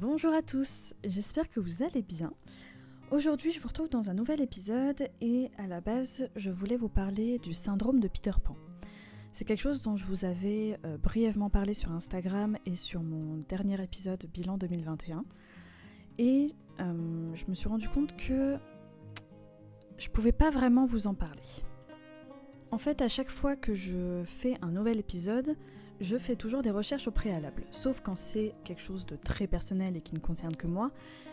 Bonjour à tous, j'espère que vous allez bien. Aujourd'hui, je vous retrouve dans un nouvel épisode et à la base, je voulais vous parler du syndrome de Peter Pan. C'est quelque chose dont je vous avais euh, brièvement parlé sur Instagram et sur mon dernier épisode bilan 2021. Et euh, je me suis rendu compte que je pouvais pas vraiment vous en parler. En fait, à chaque fois que je fais un nouvel épisode, je fais toujours des recherches au préalable, sauf quand c'est quelque chose de très personnel et qui ne concerne que moi,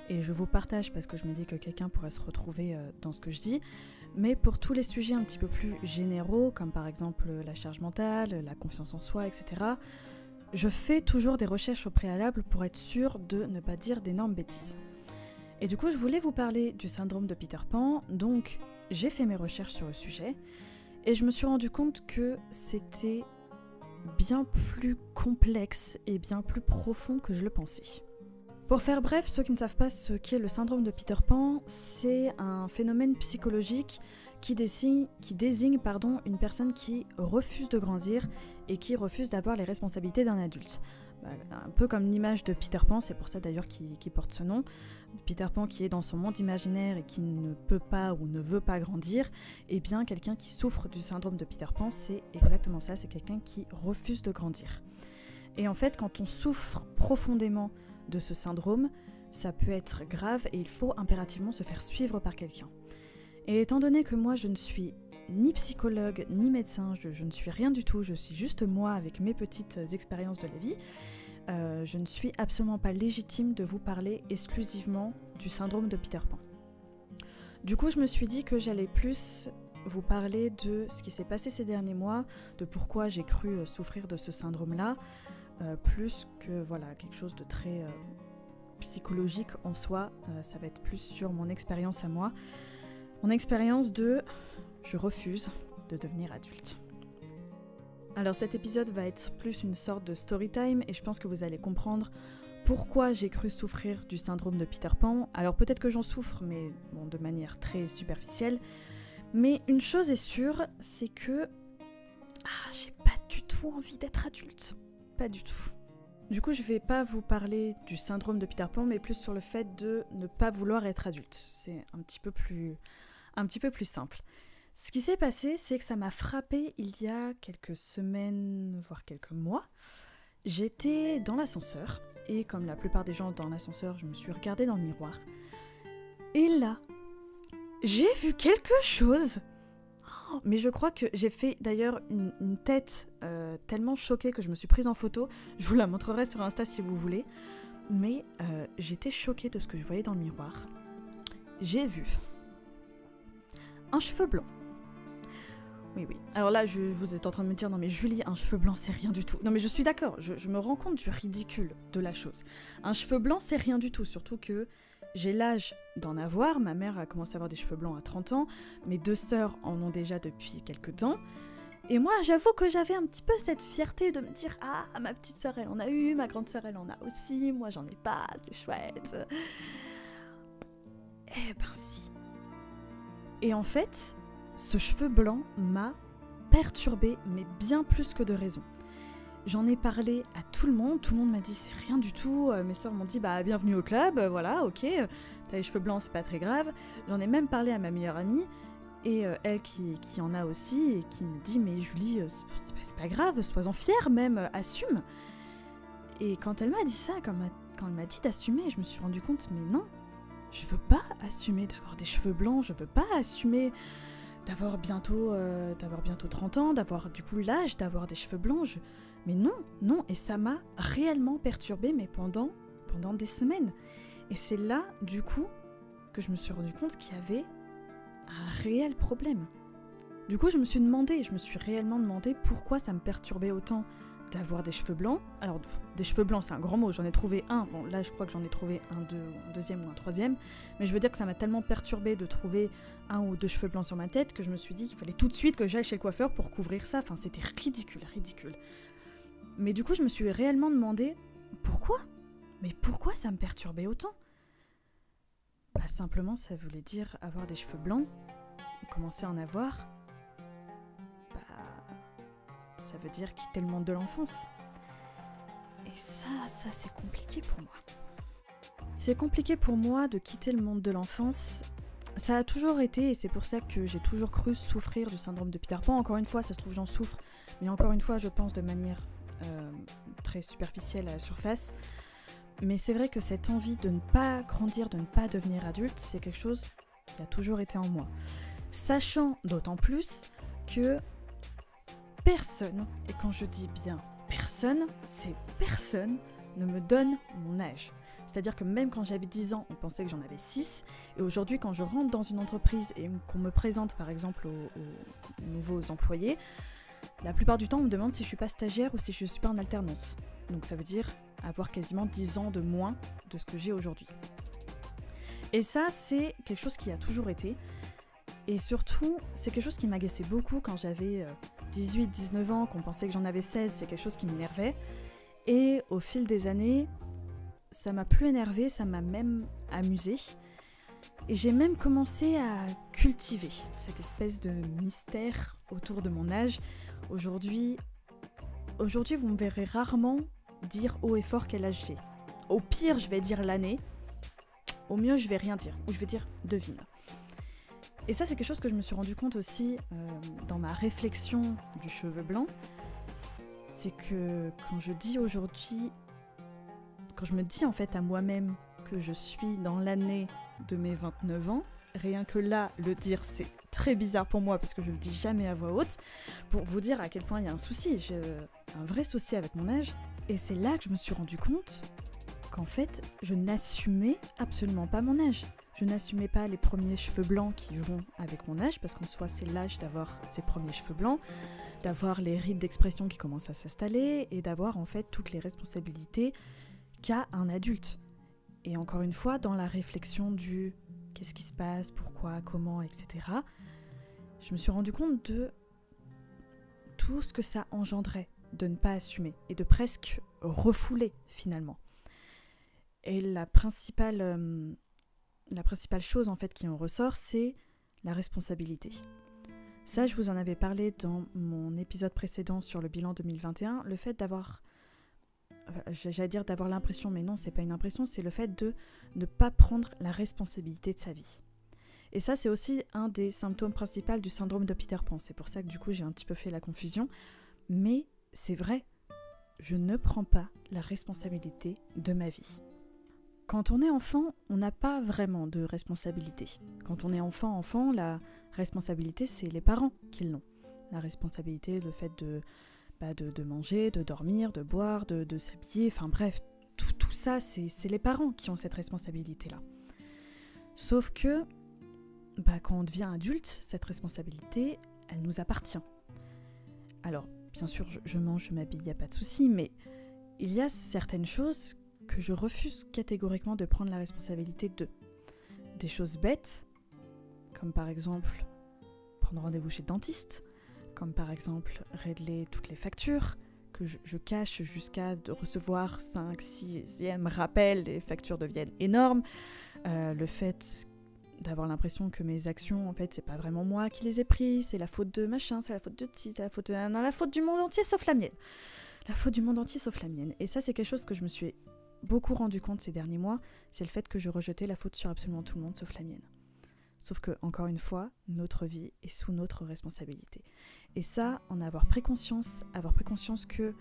et je vous partage parce que je me dis que quelqu'un pourrait se retrouver euh, dans ce que je dis, mais pour tous les sujets un petit peu plus généraux, comme par exemple la charge mentale, la confiance en soi, etc., je fais toujours des recherches au préalable pour être sûr de ne pas dire d'énormes bêtises. Et du coup, je voulais vous parler du syndrome de Peter Pan, donc j'ai fait mes recherches sur le sujet, et je me suis rendu compte que c'était bien plus complexe et bien plus profond que je le pensais. Pour faire bref, ceux qui ne savent pas ce qu'est le syndrome de Peter Pan, c'est un phénomène psychologique qui désigne, une personne qui refuse de grandir et qui refuse d'avoir les responsabilités d'un adulte. Bah, un peu comme l'image de Peter Pan, c'est pour ça d'ailleurs qu'il porte ce nom. Peter Pan qui est dans son monde imaginaire et qui ne peut pas ou ne veut pas grandir, et eh bien quelqu'un qui souffre du syndrome de Peter Pan, c'est exactement ça, c'est quelqu'un qui refuse de grandir. Et en fait, quand on souffre profondément de ce syndrome, ça peut être grave et il faut impérativement se faire suivre par quelqu'un. Et étant donné que moi je ne suis ni psychologue ni médecin, je, ne suis rien du tout, je suis juste moi avec mes petites expériences de la vie, euh, je ne suis absolument pas légitime de vous parler exclusivement du syndrome de Peter Pan. Du coup, je me suis dit que j'allais plus vous parler de ce qui s'est passé ces derniers mois, de pourquoi j'ai cru euh, souffrir de ce syndrome-là, euh, plus que voilà quelque chose de très psychologique en soi. ça va être plus sur mon expérience à moi, mon expérience de je refuse de devenir adulte. Alors cet épisode va être plus une sorte de story time et je pense que vous allez comprendre pourquoi j'ai cru souffrir du syndrome de Peter Pan. Alors peut-être que j'en souffre, mais bon, de manière très superficielle. Mais une chose est sûre, c'est que ah, j'ai pas du tout envie d'être adulte. Pas du tout. Du coup, je vais pas vous parler du syndrome de Peter Pan, mais plus sur le fait de ne pas vouloir être adulte. C'est un petit peu plus, un petit peu plus simple. Ce qui s'est passé, c'est que ça m'a frappé il y a quelques semaines, voire quelques mois. J'étais dans l'ascenseur, et comme la plupart des gens dans l'ascenseur, je me suis regardée dans le miroir. Et là, j'ai vu quelque chose. Oh, mais je crois que j'ai fait d'ailleurs une, tête euh, tellement choquée que je me suis prise en photo. Je vous la montrerai sur Insta si vous voulez. Mais euh, j'étais choquée de ce que je voyais dans le miroir. J'ai vu un cheveu blanc oui, oui. Alors là, je, vous êtes en train de me dire, non mais Julie, un cheveu blanc, c'est rien du tout. Non mais je suis d'accord, je, me rends compte du ridicule de la chose. Un cheveu blanc, c'est rien du tout, surtout que j'ai l'âge d'en avoir. Ma mère a commencé à avoir des cheveux blancs à 30 ans, mes deux sœurs en ont déjà depuis quelques temps. Et moi, j'avoue que j'avais un petit peu cette fierté de me dire Ah, ma petite sœur, elle en a eu, ma grande sœur, elle en a aussi, moi, j'en ai pas, c'est chouette. Eh ben, si. Et en fait, ce cheveu blanc m'a perturbé, mais bien plus que de raison. J'en ai parlé à tout le monde, tout le monde m'a dit c'est rien du tout, euh, mes soeurs m'ont dit bah bienvenue au club, euh, voilà, ok, euh, t'as les cheveux blancs, c'est pas très grave. J'en ai même parlé à ma meilleure amie, et elle qui, en a aussi, et qui me dit mais Julie, c'est pas, grave, sois-en fière même, assume. Et quand elle m'a dit ça, quand elle m'a dit d'assumer, je me suis rendu compte mais non, je veux pas assumer d'avoir des cheveux blancs, je veux pas assumer d'avoir bientôt, euh, bientôt 30 ans, d'avoir du coup l'âge d'avoir des cheveux blancs. Mais non, non, et ça m'a réellement perturbée, mais pendant, pendant des semaines. Et c'est là, du coup, que je me suis rendu compte qu'il y avait un réel problème. Du coup, je me suis demandé, je me suis réellement demandé pourquoi ça me perturbait autant d'avoir des cheveux blancs. Alors, des cheveux blancs, c'est un grand mot, j'en ai trouvé un. Bon, là, je crois que j'en ai trouvé un, un deuxième ou un troisième. Mais je veux dire que ça m'a tellement perturbé de trouver un ou deux cheveux blancs sur ma tête que je me suis dit qu'il fallait tout de suite que j'aille chez le coiffeur pour couvrir ça. Enfin, c'était ridicule, ridicule. Mais du coup, je me suis réellement demandé pourquoi? Mais pourquoi ça me perturbait autant? Bah, simplement, ça voulait dire avoir des cheveux blancs, commencer à en avoir ça veut dire quitter le monde de l'enfance. Et ça, ça c'est compliqué pour moi. c'est compliqué pour moi de quitter le monde de l'enfance. Ça a toujours été, et c'est pour ça que j'ai toujours cru souffrir du syndrome de Peter Pan. Encore une fois, ça se trouve, j'en souffre, mais encore une fois, je pense de manière euh, très superficielle à la surface. Mais c'est vrai que cette envie de ne pas grandir, de ne pas devenir adulte, c'est quelque chose qui a toujours été en moi. Sachant d'autant plus que personne, et quand je dis bien personne, c'est personne, ne me donne mon âge. C'est-à-dire que même quand j'avais 10 ans, on pensait que j'en avais 6. Et aujourd'hui, quand je rentre dans une entreprise et qu'on me présente par exemple aux, nouveaux employés, la plupart du temps, on me demande si je suis pas stagiaire ou si je suis pas en alternance. Donc ça veut dire avoir quasiment 10 ans de moins de ce que j'ai aujourd'hui. Et ça, c'est quelque chose qui a toujours été. Et surtout, c'est quelque chose qui m'agaçait beaucoup quand j'avais 18, 19 ans, qu'on pensait que j'en avais 16, c'est quelque chose qui m'énervait. Et au fil des années, ça m'a plus énervé, ça m'a même amusé. Et j'ai même commencé à cultiver cette espèce de mystère autour de mon âge. Aujourd'hui, aujourd'hui, vous me verrez rarement dire haut et fort quel âge j'ai. Au pire, je vais dire l'année. Au mieux, je vais rien dire. Ou je vais dire devine. Et ça, c'est quelque chose que je me suis rendu compte aussi euh, dans ma réflexion du cheveu blanc. C'est que quand je dis aujourd'hui quand je me dis en fait à moi-même que je suis dans l'année de mes 29 ans, rien que là, le dire, c'est très bizarre pour moi parce que je le dis jamais à voix haute, pour vous dire à quel point il y a un souci. J'ai un vrai souci avec mon âge. Et c'est là que je me suis rendu compte qu'en fait, je n'assumais absolument pas mon âge. Je n'assumais pas les premiers cheveux blancs qui vont avec mon âge, parce qu'en soi, c'est l'âge d'avoir ces premiers cheveux blancs, d'avoir les rides d'expression qui commencent à s'installer et d'avoir en fait toutes les responsabilités qu'à un adulte. Et encore une fois, dans la réflexion du qu'est-ce qui se passe, pourquoi, comment, etc., je me suis rendu compte de tout ce que ça engendrait de ne pas assumer et de presque refouler finalement. Et la principale, euh, la principale chose en fait qui en ressort, c'est la responsabilité. Ça, je vous en avais parlé dans mon épisode précédent sur le bilan 2021, le fait d'avoir j'allais dire d'avoir l'impression, mais non, c'est pas une impression, c'est le fait de ne pas prendre la responsabilité de sa vie. Et ça, c'est aussi un des symptômes principaux du syndrome de Peter Pan. C'est pour ça que du coup, j'ai un petit peu fait la confusion. Mais c'est vrai, je ne prends pas la responsabilité de ma vie. Quand on est enfant, on n'a pas vraiment de responsabilité. Quand on est enfant, enfant, la responsabilité, c'est les parents qui l'ont. La responsabilité, le fait de de, manger, de dormir, de boire, de, s'habiller, enfin bref, tout, ça, c'est les parents qui ont cette responsabilité-là. Sauf que, bah, quand on devient adulte, cette responsabilité, elle nous appartient. Alors, bien sûr, je, mange, je m'habille, il n'y a pas de souci, mais il y a certaines choses que je refuse catégoriquement de prendre la responsabilité de. Des choses bêtes, comme par exemple prendre rendez-vous chez le dentiste, comme par exemple régler toutes les factures que je, cache jusqu'à recevoir 5, 6e rappel, les factures deviennent énormes. Euh, le fait d'avoir l'impression que mes actions, en fait, c'est pas vraiment moi qui les ai prises, c'est la faute de machin, c'est la faute de ti, c'est la faute de... Non, la faute du monde entier sauf la mienne. La faute du monde entier sauf la mienne. Et ça, c'est quelque chose que je me suis beaucoup rendu compte ces derniers mois, c'est le fait que je rejetais la faute sur absolument tout le monde sauf la mienne. Sauf que, encore une fois, notre vie est sous notre responsabilité. Et ça, en avoir pris conscience, avoir pris conscience que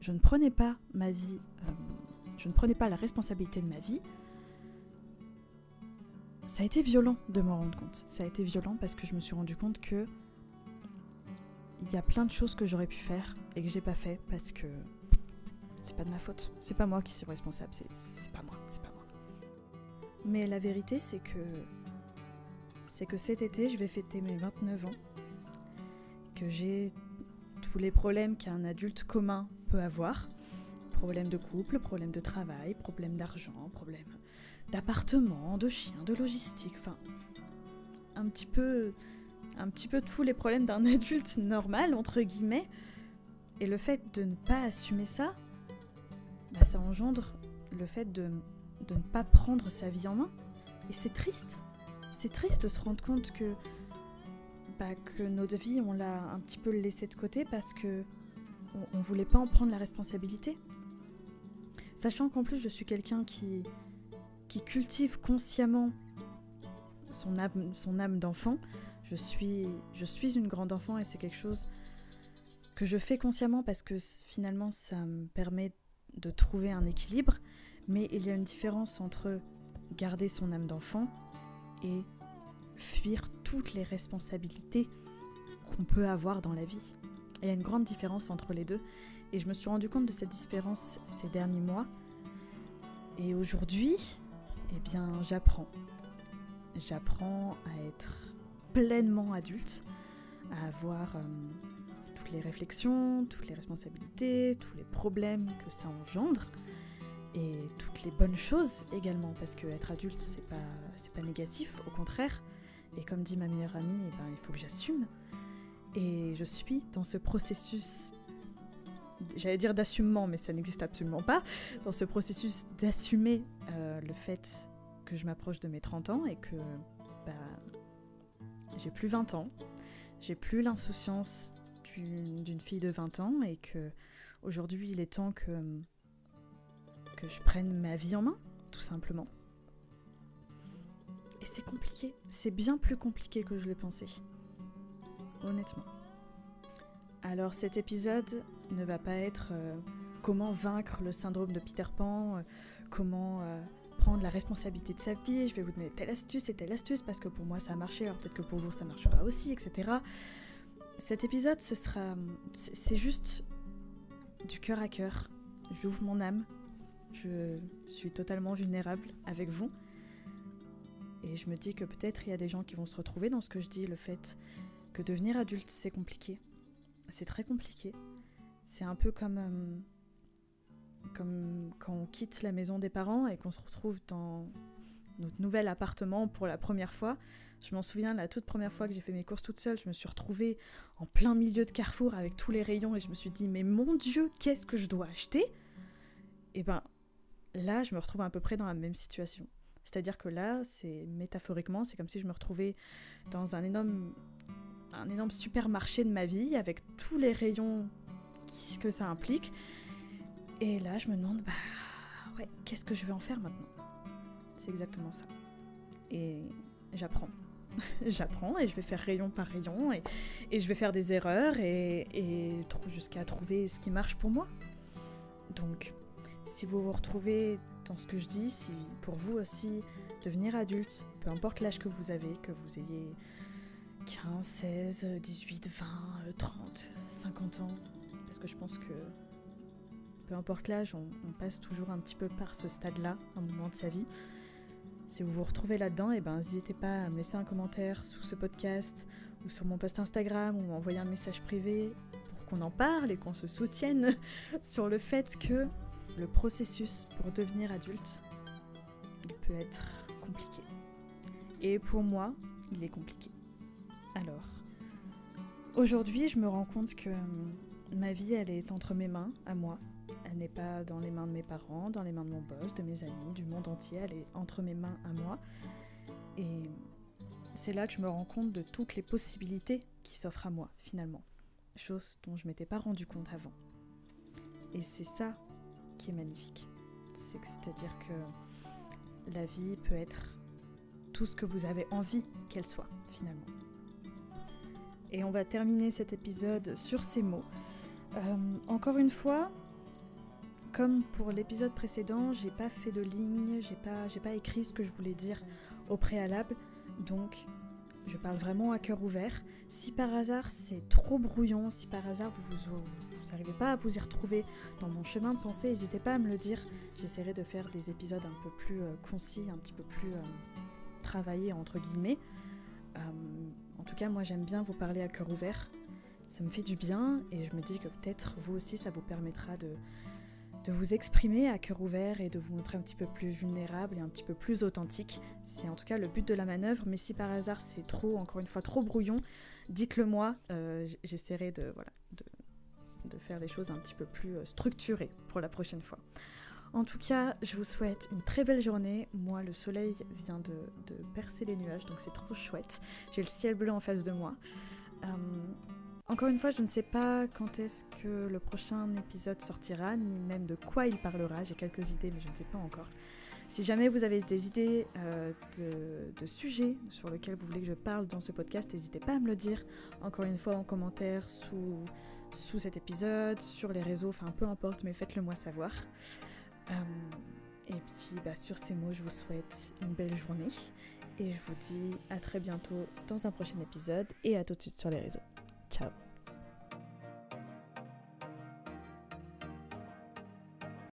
je ne prenais pas ma vie, euh, je ne prenais pas la responsabilité de ma vie, ça a été violent de m'en rendre compte. Ça a été violent parce que je me suis rendu compte que il y a plein de choses que j'aurais pu faire et que j'ai pas fait parce que c'est pas de ma faute. C'est pas moi qui suis responsable, c'est pas moi, c'est pas moi. Mais la vérité, c'est que c'est que cet été, je vais fêter mes 29 ans, que j'ai tous les problèmes qu'un adulte commun peut avoir. Problèmes de couple, problèmes de travail, problèmes d'argent, problèmes d'appartement, de chien, de logistique, enfin un petit peu un petit peu tous les problèmes d'un adulte normal entre guillemets. Et le fait de ne pas assumer ça, bah, ça engendre le fait de, de ne pas prendre sa vie en main. Et c'est triste c'est triste de se rendre compte que, bah, que notre vie, on l'a un petit peu laissé de côté parce que on, voulait pas en prendre la responsabilité. Sachant qu'en plus, je suis quelqu'un qui, qui cultive consciemment son âme, son âme d'enfant. Je suis, je suis une grande enfant et c'est quelque chose que je fais consciemment parce que finalement ça me permet de trouver un équilibre. Mais il y a une différence entre garder son âme d'enfant et fuir toutes les responsabilités qu'on peut avoir dans la vie. il y a une grande différence entre les deux. Et je me suis rendu compte de cette différence ces derniers mois. Et aujourd'hui, eh bien, j'apprends. J'apprends à être pleinement adulte, à avoir euh, toutes les réflexions, toutes les responsabilités, tous les problèmes que ça engendre et toutes les bonnes choses également parce que être adulte c'est pas c'est pas négatif au contraire. Et comme dit ma meilleure amie eh ben, il faut que j'assume. Et je suis dans ce processus j'allais dire d'assumement mais ça n'existe absolument pas dans ce processus d'assumer euh, le fait que je m'approche de mes 30 ans et que bah, j'ai plus 20 ans j'ai plus l'insouciance d'une fille de 20 ans et que aujourd'hui il est temps que je prenne ma vie en main, tout simplement. Et c'est compliqué, c'est bien plus compliqué que je le pensais. Honnêtement. Alors cet épisode ne va pas être euh, comment vaincre le syndrome de Peter Pan, euh, comment euh, prendre la responsabilité de sa vie, je vais vous donner telle astuce et telle astuce parce que pour moi ça a marché, alors peut-être que pour vous ça marchera aussi, etc. Cet épisode, ce sera... C'est juste du cœur à cœur. J'ouvre mon âme, je suis totalement vulnérable avec vous. Et je me dis que peut-être il y a des gens qui vont se retrouver dans ce que je dis, le fait que devenir adulte, c'est compliqué. C'est très compliqué. C'est un peu comme, euh, comme quand on quitte la maison des parents et qu'on se retrouve dans notre nouvel appartement pour la première fois. Je m'en souviens, la toute première fois que j'ai fait mes courses toute seule, je me suis retrouvée en plein milieu de Carrefour avec tous les rayons et je me suis dit, mais mon Dieu, qu'est-ce que je dois acheter? Et eh ben, là, je me retrouve à peu près dans la même situation. C'est-à-dire que là, c'est métaphoriquement, c'est comme si je me retrouvais dans un énorme, un énorme supermarché de ma vie avec tous les rayons que ça implique. Et là, je me demande, bah qu'est-ce que je vais en faire maintenant? C'est exactement ça. Et j'apprends. j'apprends et je vais faire rayon par rayon et, je vais faire des erreurs et jusqu'à trouver ce qui marche pour moi. Donc si vous vous retrouvez dans ce que je dis, si pour vous aussi devenir adulte, peu importe l'âge que vous avez, que vous ayez 15, 16, 18, 20, 30, 50 ans, parce que je pense que peu importe l'âge, on, passe toujours un petit peu par ce stade-là, un moment de sa vie. Si vous vous retrouvez là-dedans, et eh ben, n'hésitez pas à me laisser un commentaire sous ce podcast ou sur mon post Instagram ou m'envoyer un message privé pour qu'on en parle et qu'on se soutienne sur le fait que le processus pour devenir adulte, peut être compliqué. Et pour moi, il est compliqué. Alors, aujourd'hui, je me rends compte que ma vie, elle est entre mes mains, à moi. Elle n'est pas dans les mains de mes parents, dans les mains de mon boss, de mes amis, du monde entier. Elle est entre mes mains, à moi. Et c'est là que je me rends compte de toutes les possibilités qui s'offrent à moi, finalement. Chose dont je m'étais pas rendu compte avant. Et c'est ça qui est magnifique. C'est-à-dire que la vie peut être tout ce que vous avez envie qu'elle soit, finalement. Et on va terminer cet épisode sur ces mots. Euh, encore une fois, comme pour l'épisode précédent, j'ai pas fait de ligne, j'ai pas, pas écrit ce que je voulais dire au préalable, donc je parle vraiment à cœur ouvert. Si par hasard c'est trop brouillon, si par hasard vous n'arrivez pas à vous y retrouver dans mon chemin de pensée, n'hésitez pas à me le dire. J'essaierai de faire des épisodes un peu plus euh, concis, un petit peu plus euh, travaillés entre guillemets. Euh, en tout cas, moi j'aime bien vous parler à cœur ouvert. Ça me fait du bien et je me dis que peut-être vous aussi ça vous permettra de, de vous exprimer à cœur ouvert et de vous montrer un petit peu plus vulnérable et un petit peu plus authentique. C'est en tout cas le but de la manœuvre, mais si par hasard c'est trop, encore une fois, trop brouillon, dites-le moi, j'essaierai de, voilà, de, de faire les choses un petit peu plus euh, structurées pour la prochaine fois. En tout cas, je vous souhaite une très belle journée. Moi, le soleil vient de, percer les nuages, donc c'est trop chouette. J'ai le ciel bleu en face de moi. Euh, encore une fois, je ne sais pas quand est-ce que le prochain épisode sortira, ni même de quoi il parlera. J'ai quelques idées, mais je ne sais pas encore. Si jamais vous avez des idées euh, de, sujets sur lesquels vous voulez que je parle dans ce podcast, n'hésitez pas à me le dire. Encore une fois en commentaire sous, sous cet épisode, sur les réseaux, enfin peu importe, mais faites-le moi savoir. Euh, et puis bah, sur ces mots, je vous souhaite une belle journée et je vous dis à très bientôt dans un prochain épisode et à tout de suite sur les réseaux. Ciao